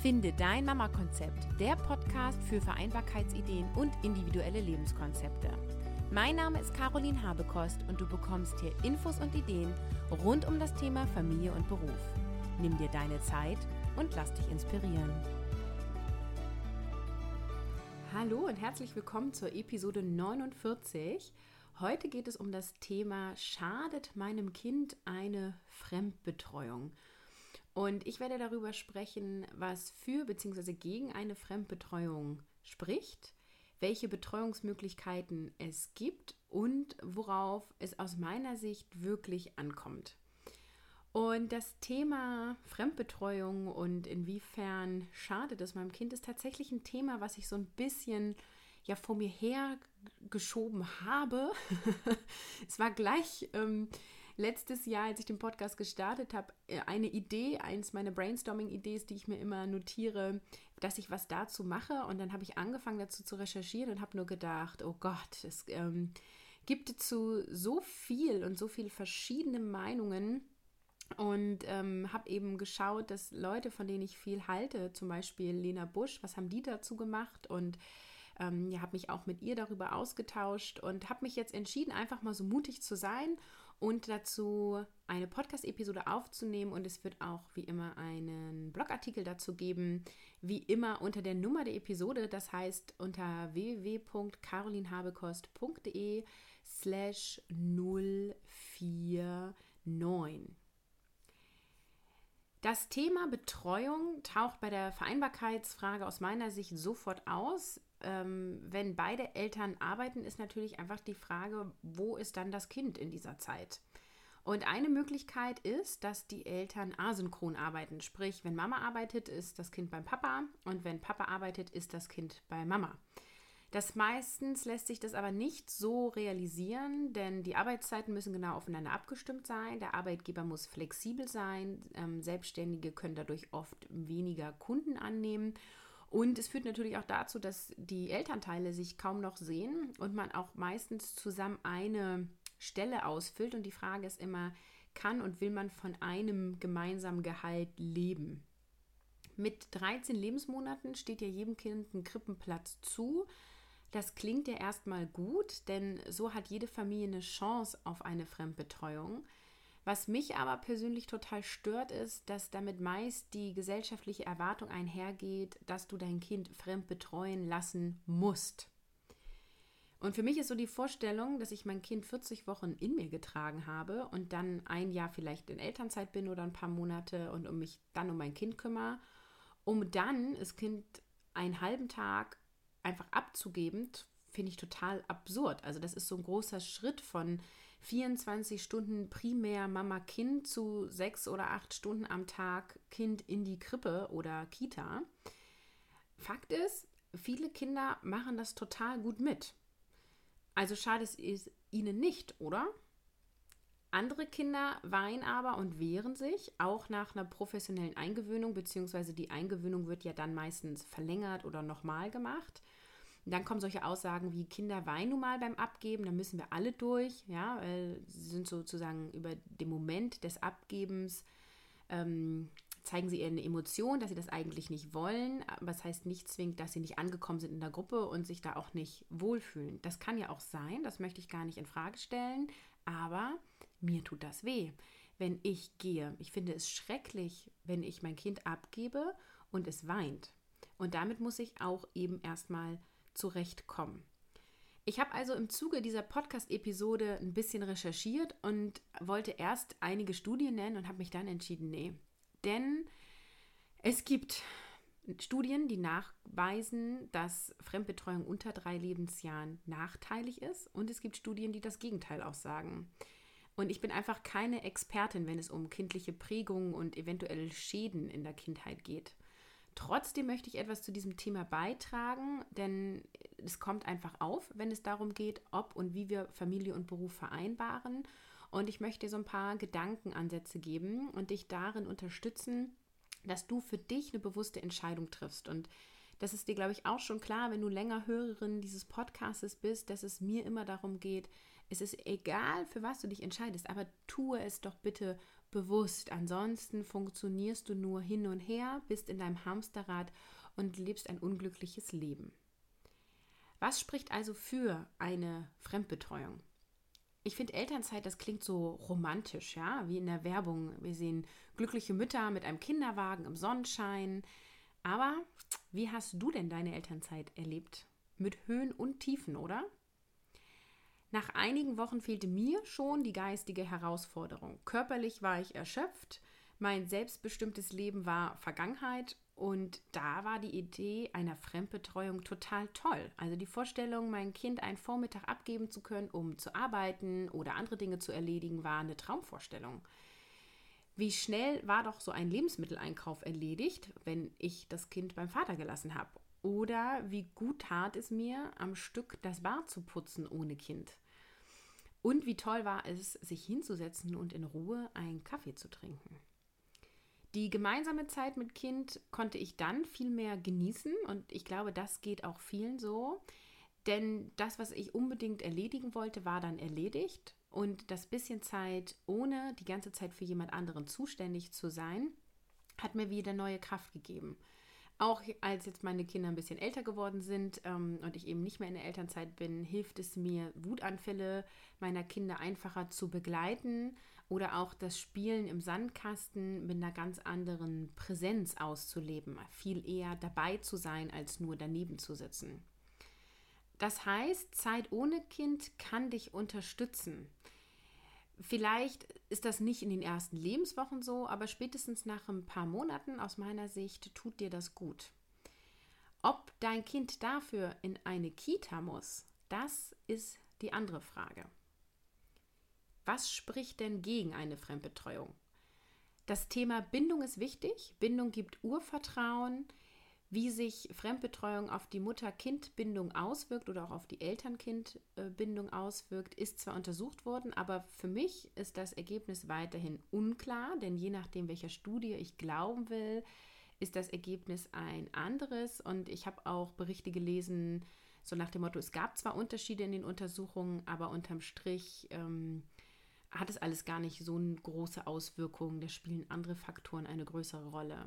Finde dein Mama-Konzept, der Podcast für Vereinbarkeitsideen und individuelle Lebenskonzepte. Mein Name ist Caroline Habekost und du bekommst hier Infos und Ideen rund um das Thema Familie und Beruf. Nimm dir deine Zeit und lass dich inspirieren. Hallo und herzlich willkommen zur Episode 49. Heute geht es um das Thema Schadet meinem Kind eine Fremdbetreuung? Und ich werde darüber sprechen, was für bzw. gegen eine Fremdbetreuung spricht, welche Betreuungsmöglichkeiten es gibt und worauf es aus meiner Sicht wirklich ankommt. Und das Thema Fremdbetreuung und inwiefern schadet es meinem Kind ist tatsächlich ein Thema, was ich so ein bisschen ja vor mir her geschoben habe. es war gleich ähm, letztes Jahr, als ich den Podcast gestartet habe, äh, eine Idee, eins meiner Brainstorming-Ideen, die ich mir immer notiere, dass ich was dazu mache. Und dann habe ich angefangen dazu zu recherchieren und habe nur gedacht, oh Gott, es ähm, gibt dazu so viel und so viele verschiedene Meinungen. Und ähm, habe eben geschaut, dass Leute, von denen ich viel halte, zum Beispiel Lena Busch, was haben die dazu gemacht? Und ähm, ja, habe mich auch mit ihr darüber ausgetauscht und habe mich jetzt entschieden, einfach mal so mutig zu sein und dazu eine Podcast-Episode aufzunehmen. Und es wird auch wie immer einen Blogartikel dazu geben, wie immer unter der Nummer der Episode, das heißt unter www.carolinhabekost.de slash 049. Das Thema Betreuung taucht bei der Vereinbarkeitsfrage aus meiner Sicht sofort aus ähm, wenn beide Eltern arbeiten, ist natürlich einfach die Frage, wo ist dann das Kind in dieser Zeit? Und eine Möglichkeit ist, dass die Eltern asynchron arbeiten. Sprich, wenn Mama arbeitet, ist das Kind beim Papa und wenn Papa arbeitet, ist das Kind bei Mama. Das meistens lässt sich das aber nicht so realisieren, denn die Arbeitszeiten müssen genau aufeinander abgestimmt sein. Der Arbeitgeber muss flexibel sein. Ähm, Selbstständige können dadurch oft weniger Kunden annehmen. Und es führt natürlich auch dazu, dass die Elternteile sich kaum noch sehen und man auch meistens zusammen eine Stelle ausfüllt. Und die Frage ist immer, kann und will man von einem gemeinsamen Gehalt leben? Mit 13 Lebensmonaten steht ja jedem Kind ein Krippenplatz zu. Das klingt ja erstmal gut, denn so hat jede Familie eine Chance auf eine Fremdbetreuung. Was mich aber persönlich total stört, ist, dass damit meist die gesellschaftliche Erwartung einhergeht, dass du dein Kind fremd betreuen lassen musst. Und für mich ist so die Vorstellung, dass ich mein Kind 40 Wochen in mir getragen habe und dann ein Jahr vielleicht in Elternzeit bin oder ein paar Monate und um mich dann um mein Kind kümmere, um dann das Kind einen halben Tag einfach abzugeben, finde ich total absurd. Also das ist so ein großer Schritt von 24 Stunden primär Mama-Kind zu sechs oder acht Stunden am Tag Kind in die Krippe oder Kita. Fakt ist, viele Kinder machen das total gut mit. Also schade es ihnen nicht, oder? Andere Kinder weinen aber und wehren sich, auch nach einer professionellen Eingewöhnung, beziehungsweise die Eingewöhnung wird ja dann meistens verlängert oder nochmal gemacht. Und dann kommen solche Aussagen wie Kinder weinen nun mal beim Abgeben, da müssen wir alle durch, ja, weil sie sind sozusagen über den Moment des Abgebens ähm, zeigen sie ihre Emotion, dass sie das eigentlich nicht wollen, aber das heißt nicht zwingend, dass sie nicht angekommen sind in der Gruppe und sich da auch nicht wohlfühlen. Das kann ja auch sein, das möchte ich gar nicht in Frage stellen, aber mir tut das weh, wenn ich gehe. Ich finde es schrecklich, wenn ich mein Kind abgebe und es weint. Und damit muss ich auch eben erstmal zurechtkommen. Ich habe also im Zuge dieser Podcast-Episode ein bisschen recherchiert und wollte erst einige Studien nennen und habe mich dann entschieden, nee. Denn es gibt Studien, die nachweisen, dass Fremdbetreuung unter drei Lebensjahren nachteilig ist und es gibt Studien, die das Gegenteil aussagen. Und ich bin einfach keine Expertin, wenn es um kindliche Prägungen und eventuelle Schäden in der Kindheit geht. Trotzdem möchte ich etwas zu diesem Thema beitragen, denn es kommt einfach auf, wenn es darum geht, ob und wie wir Familie und Beruf vereinbaren. Und ich möchte dir so ein paar Gedankenansätze geben und dich darin unterstützen, dass du für dich eine bewusste Entscheidung triffst. Und das ist dir, glaube ich, auch schon klar, wenn du länger Hörerin dieses Podcasts bist, dass es mir immer darum geht, es ist egal, für was du dich entscheidest, aber tue es doch bitte bewusst. Ansonsten funktionierst du nur hin und her, bist in deinem Hamsterrad und lebst ein unglückliches Leben. Was spricht also für eine Fremdbetreuung? Ich finde Elternzeit, das klingt so romantisch, ja, wie in der Werbung. Wir sehen glückliche Mütter mit einem Kinderwagen im Sonnenschein. Aber wie hast du denn deine Elternzeit erlebt? Mit Höhen und Tiefen, oder? Nach einigen Wochen fehlte mir schon die geistige Herausforderung. Körperlich war ich erschöpft, mein selbstbestimmtes Leben war Vergangenheit und da war die Idee einer Fremdbetreuung total toll. Also die Vorstellung, mein Kind einen Vormittag abgeben zu können, um zu arbeiten oder andere Dinge zu erledigen, war eine Traumvorstellung. Wie schnell war doch so ein Lebensmitteleinkauf erledigt, wenn ich das Kind beim Vater gelassen habe? Oder wie gut tat es mir, am Stück das Bad zu putzen ohne Kind? Und wie toll war es, sich hinzusetzen und in Ruhe einen Kaffee zu trinken? Die gemeinsame Zeit mit Kind konnte ich dann viel mehr genießen und ich glaube, das geht auch vielen so. Denn das, was ich unbedingt erledigen wollte, war dann erledigt und das bisschen Zeit, ohne die ganze Zeit für jemand anderen zuständig zu sein, hat mir wieder neue Kraft gegeben. Auch als jetzt meine Kinder ein bisschen älter geworden sind ähm, und ich eben nicht mehr in der Elternzeit bin, hilft es mir, Wutanfälle meiner Kinder einfacher zu begleiten oder auch das Spielen im Sandkasten mit einer ganz anderen Präsenz auszuleben, viel eher dabei zu sein, als nur daneben zu sitzen. Das heißt, Zeit ohne Kind kann dich unterstützen. Vielleicht ist das nicht in den ersten Lebenswochen so, aber spätestens nach ein paar Monaten aus meiner Sicht tut dir das gut. Ob dein Kind dafür in eine Kita muss, das ist die andere Frage. Was spricht denn gegen eine Fremdbetreuung? Das Thema Bindung ist wichtig. Bindung gibt Urvertrauen. Wie sich Fremdbetreuung auf die Mutter-Kind-Bindung auswirkt oder auch auf die Eltern-Kind-Bindung auswirkt, ist zwar untersucht worden, aber für mich ist das Ergebnis weiterhin unklar, denn je nachdem, welcher Studie ich glauben will, ist das Ergebnis ein anderes. Und ich habe auch Berichte gelesen, so nach dem Motto, es gab zwar Unterschiede in den Untersuchungen, aber unterm Strich ähm, hat es alles gar nicht so eine große Auswirkung. Da spielen andere Faktoren eine größere Rolle.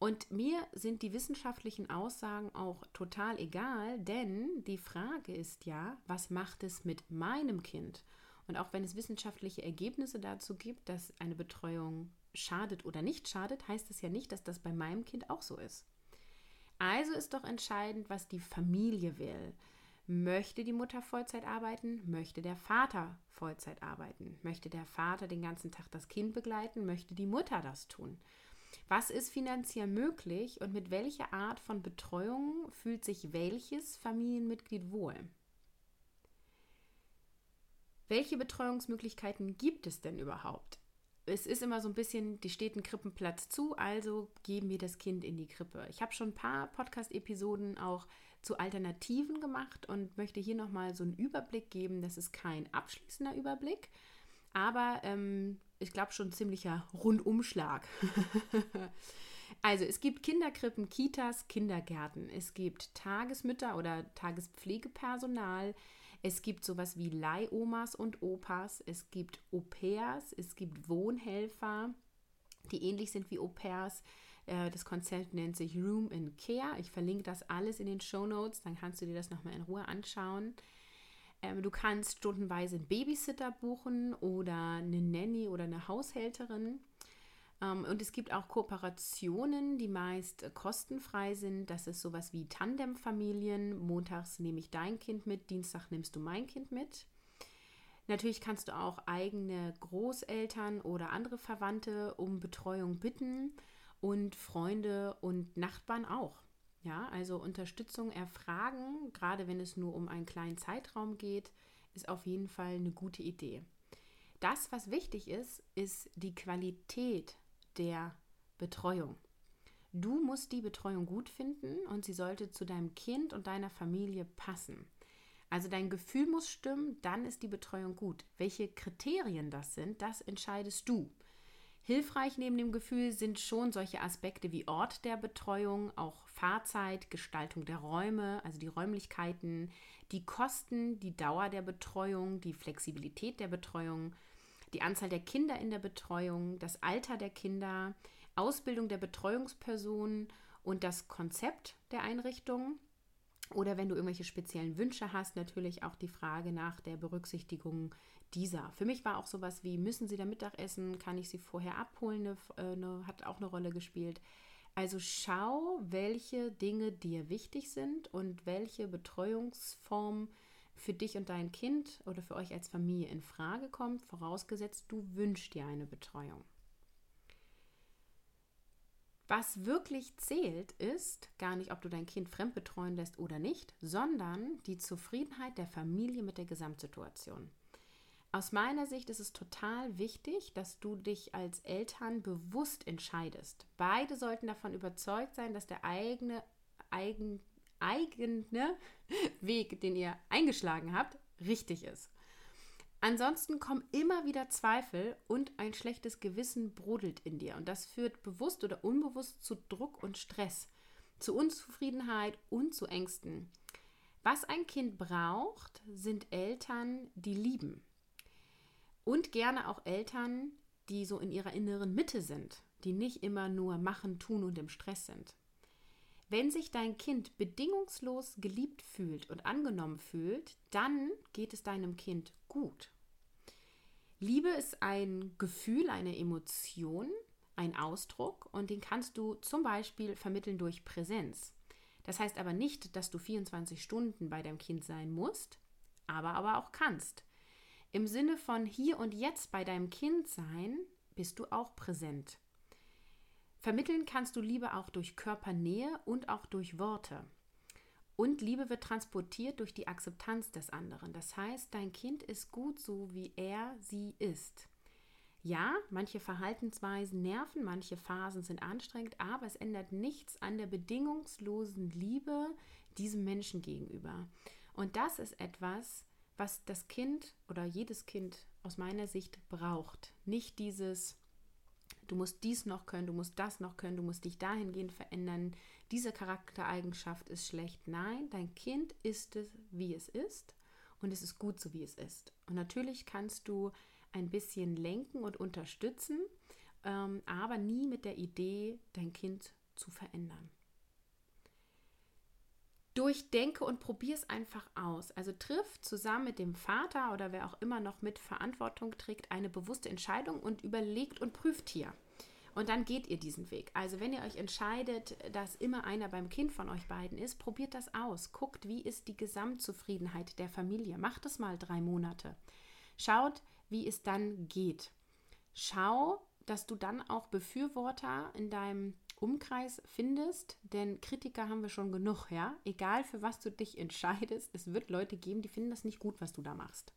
Und mir sind die wissenschaftlichen Aussagen auch total egal, denn die Frage ist ja, was macht es mit meinem Kind? Und auch wenn es wissenschaftliche Ergebnisse dazu gibt, dass eine Betreuung schadet oder nicht schadet, heißt es ja nicht, dass das bei meinem Kind auch so ist. Also ist doch entscheidend, was die Familie will. Möchte die Mutter Vollzeit arbeiten? Möchte der Vater Vollzeit arbeiten? Möchte der Vater den ganzen Tag das Kind begleiten? Möchte die Mutter das tun? Was ist finanziell möglich und mit welcher Art von Betreuung fühlt sich welches Familienmitglied wohl? Welche Betreuungsmöglichkeiten gibt es denn überhaupt? Es ist immer so ein bisschen, die steht ein Krippenplatz zu, also geben wir das Kind in die Krippe. Ich habe schon ein paar Podcast-Episoden auch zu Alternativen gemacht und möchte hier nochmal so einen Überblick geben. Das ist kein abschließender Überblick, aber ähm, ich glaube schon ziemlicher Rundumschlag. also es gibt Kinderkrippen, Kitas, Kindergärten, es gibt Tagesmütter oder Tagespflegepersonal, es gibt sowas wie Leihomas und Opas, es gibt Au-pairs, es gibt Wohnhelfer, die ähnlich sind wie Au-pairs. Äh, das Konzept nennt sich Room in Care. Ich verlinke das alles in den Show Notes, dann kannst du dir das nochmal in Ruhe anschauen. Ähm, du kannst stundenweise einen Babysitter buchen oder eine Nanny oder eine Haushälterin. Ähm, und es gibt auch Kooperationen, die meist kostenfrei sind. Das ist sowas wie Tandemfamilien. Montags nehme ich dein Kind mit, Dienstag nimmst du mein Kind mit. Natürlich kannst du auch eigene Großeltern oder andere Verwandte um Betreuung bitten und Freunde und Nachbarn auch. Ja, also Unterstützung erfragen, gerade wenn es nur um einen kleinen Zeitraum geht, ist auf jeden Fall eine gute Idee. Das, was wichtig ist, ist die Qualität der Betreuung. Du musst die Betreuung gut finden und sie sollte zu deinem Kind und deiner Familie passen. Also dein Gefühl muss stimmen, dann ist die Betreuung gut. Welche Kriterien das sind, das entscheidest du. Hilfreich neben dem Gefühl sind schon solche Aspekte wie Ort der Betreuung, auch Fahrzeit, Gestaltung der Räume, also die Räumlichkeiten, die Kosten, die Dauer der Betreuung, die Flexibilität der Betreuung. die Anzahl der Kinder in der Betreuung, das Alter der Kinder, Ausbildung der Betreuungspersonen und das Konzept der Einrichtung. Oder wenn du irgendwelche speziellen Wünsche hast, natürlich auch die Frage nach der Berücksichtigung dieser. Für mich war auch sowas wie, müssen Sie da Mittagessen? Kann ich Sie vorher abholen? Eine, eine, hat auch eine Rolle gespielt. Also schau, welche Dinge dir wichtig sind und welche Betreuungsform für dich und dein Kind oder für euch als Familie in Frage kommt, vorausgesetzt du wünschst dir eine Betreuung. Was wirklich zählt, ist gar nicht, ob du dein Kind fremd betreuen lässt oder nicht, sondern die Zufriedenheit der Familie mit der Gesamtsituation. Aus meiner Sicht ist es total wichtig, dass du dich als Eltern bewusst entscheidest. Beide sollten davon überzeugt sein, dass der eigene, eigen, eigene Weg, den ihr eingeschlagen habt, richtig ist. Ansonsten kommen immer wieder Zweifel und ein schlechtes Gewissen brodelt in dir. Und das führt bewusst oder unbewusst zu Druck und Stress, zu Unzufriedenheit und zu Ängsten. Was ein Kind braucht, sind Eltern, die lieben, und gerne auch Eltern, die so in ihrer inneren Mitte sind, die nicht immer nur machen, tun und im Stress sind. Wenn sich dein Kind bedingungslos geliebt fühlt und angenommen fühlt, dann geht es deinem Kind gut. Liebe ist ein Gefühl, eine Emotion, ein Ausdruck und den kannst du zum Beispiel vermitteln durch Präsenz. Das heißt aber nicht, dass du 24 Stunden bei deinem Kind sein musst, aber aber auch kannst. Im Sinne von hier und jetzt bei deinem Kind sein, bist du auch präsent. Vermitteln kannst du Liebe auch durch Körpernähe und auch durch Worte. Und Liebe wird transportiert durch die Akzeptanz des anderen. Das heißt, dein Kind ist gut so, wie er sie ist. Ja, manche Verhaltensweisen nerven, manche Phasen sind anstrengend, aber es ändert nichts an der bedingungslosen Liebe diesem Menschen gegenüber. Und das ist etwas, was das Kind oder jedes Kind aus meiner Sicht braucht. Nicht dieses, du musst dies noch können, du musst das noch können, du musst dich dahingehend verändern, diese Charaktereigenschaft ist schlecht. Nein, dein Kind ist es, wie es ist und es ist gut so, wie es ist. Und natürlich kannst du ein bisschen lenken und unterstützen, ähm, aber nie mit der Idee, dein Kind zu verändern durchdenke und probiere es einfach aus. Also triff zusammen mit dem Vater oder wer auch immer noch mit Verantwortung trägt eine bewusste Entscheidung und überlegt und prüft hier. Und dann geht ihr diesen Weg. Also wenn ihr euch entscheidet, dass immer einer beim Kind von euch beiden ist, probiert das aus. Guckt, wie ist die Gesamtzufriedenheit der Familie. Macht es mal drei Monate. Schaut, wie es dann geht. Schau, dass du dann auch Befürworter in deinem Umkreis findest, denn Kritiker haben wir schon genug, ja. Egal für was du dich entscheidest, es wird Leute geben, die finden das nicht gut, was du da machst.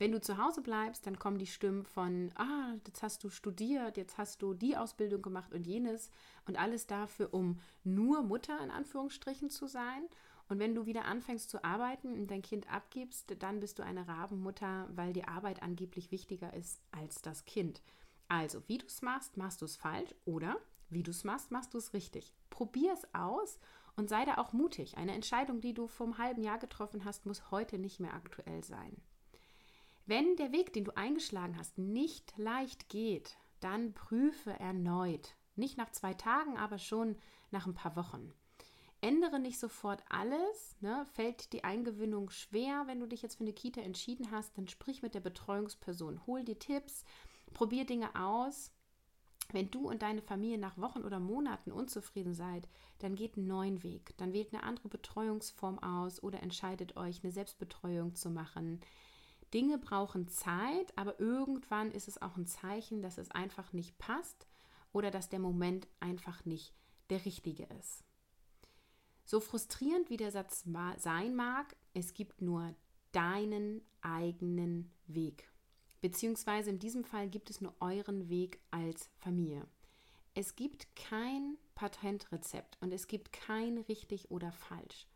Wenn du zu Hause bleibst, dann kommen die Stimmen von, ah, jetzt hast du studiert, jetzt hast du die Ausbildung gemacht und jenes und alles dafür, um nur Mutter in Anführungsstrichen zu sein. Und wenn du wieder anfängst zu arbeiten und dein Kind abgibst, dann bist du eine Rabenmutter, weil die Arbeit angeblich wichtiger ist als das Kind. Also, wie du es machst, machst du es falsch oder wie du es machst, machst du es richtig. Probier es aus und sei da auch mutig. Eine Entscheidung, die du vor einem halben Jahr getroffen hast, muss heute nicht mehr aktuell sein. Wenn der Weg, den du eingeschlagen hast, nicht leicht geht, dann prüfe erneut. Nicht nach zwei Tagen, aber schon nach ein paar Wochen. Ändere nicht sofort alles. Ne? Fällt die Eingewöhnung schwer, wenn du dich jetzt für eine Kita entschieden hast, dann sprich mit der Betreuungsperson. Hol dir Tipps, probier Dinge aus wenn du und deine Familie nach Wochen oder Monaten unzufrieden seid, dann geht einen neuen Weg. Dann wählt eine andere Betreuungsform aus oder entscheidet euch, eine Selbstbetreuung zu machen. Dinge brauchen Zeit, aber irgendwann ist es auch ein Zeichen, dass es einfach nicht passt oder dass der Moment einfach nicht der richtige ist. So frustrierend wie der Satz sein mag, es gibt nur deinen eigenen Weg. Beziehungsweise in diesem Fall gibt es nur euren Weg als Familie. Es gibt kein Patentrezept und es gibt kein richtig oder falsch.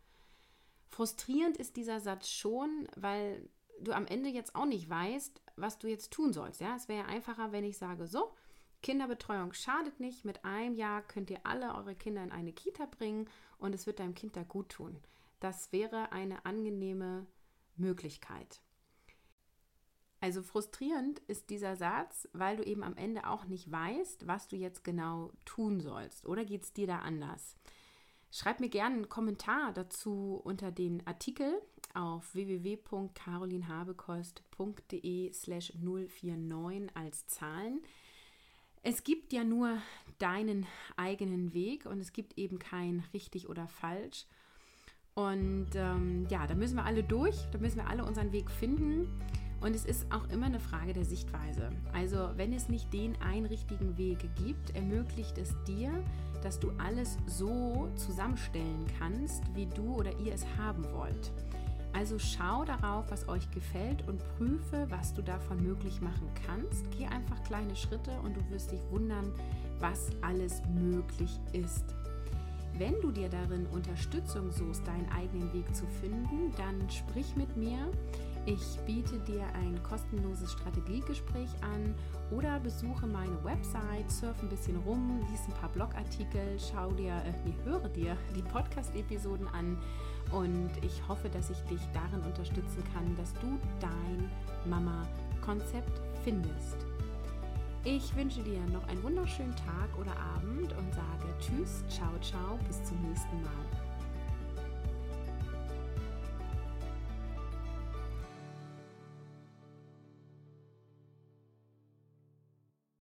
Frustrierend ist dieser Satz schon, weil du am Ende jetzt auch nicht weißt, was du jetzt tun sollst. Ja? Es wäre einfacher, wenn ich sage, so, Kinderbetreuung schadet nicht. Mit einem Jahr könnt ihr alle eure Kinder in eine Kita bringen und es wird deinem Kind da gut tun. Das wäre eine angenehme Möglichkeit. Also frustrierend ist dieser Satz, weil du eben am Ende auch nicht weißt, was du jetzt genau tun sollst. Oder geht es dir da anders? Schreib mir gerne einen Kommentar dazu unter den Artikel auf www.carolinhabekost.de slash 049 als Zahlen. Es gibt ja nur deinen eigenen Weg und es gibt eben kein richtig oder falsch. Und ähm, ja, da müssen wir alle durch, da müssen wir alle unseren Weg finden. Und es ist auch immer eine Frage der Sichtweise. Also wenn es nicht den einen richtigen Weg gibt, ermöglicht es dir, dass du alles so zusammenstellen kannst, wie du oder ihr es haben wollt. Also schau darauf, was euch gefällt und prüfe, was du davon möglich machen kannst. Geh einfach kleine Schritte und du wirst dich wundern, was alles möglich ist. Wenn du dir darin Unterstützung suchst, deinen eigenen Weg zu finden, dann sprich mit mir. Ich biete dir ein kostenloses Strategiegespräch an oder besuche meine Website, surf ein bisschen rum, lies ein paar Blogartikel, schau dir, äh, nee, höre dir die Podcast-Episoden an und ich hoffe, dass ich dich darin unterstützen kann, dass du dein Mama-Konzept findest. Ich wünsche dir noch einen wunderschönen Tag oder Abend und sage Tschüss, ciao, ciao, bis zum nächsten Mal.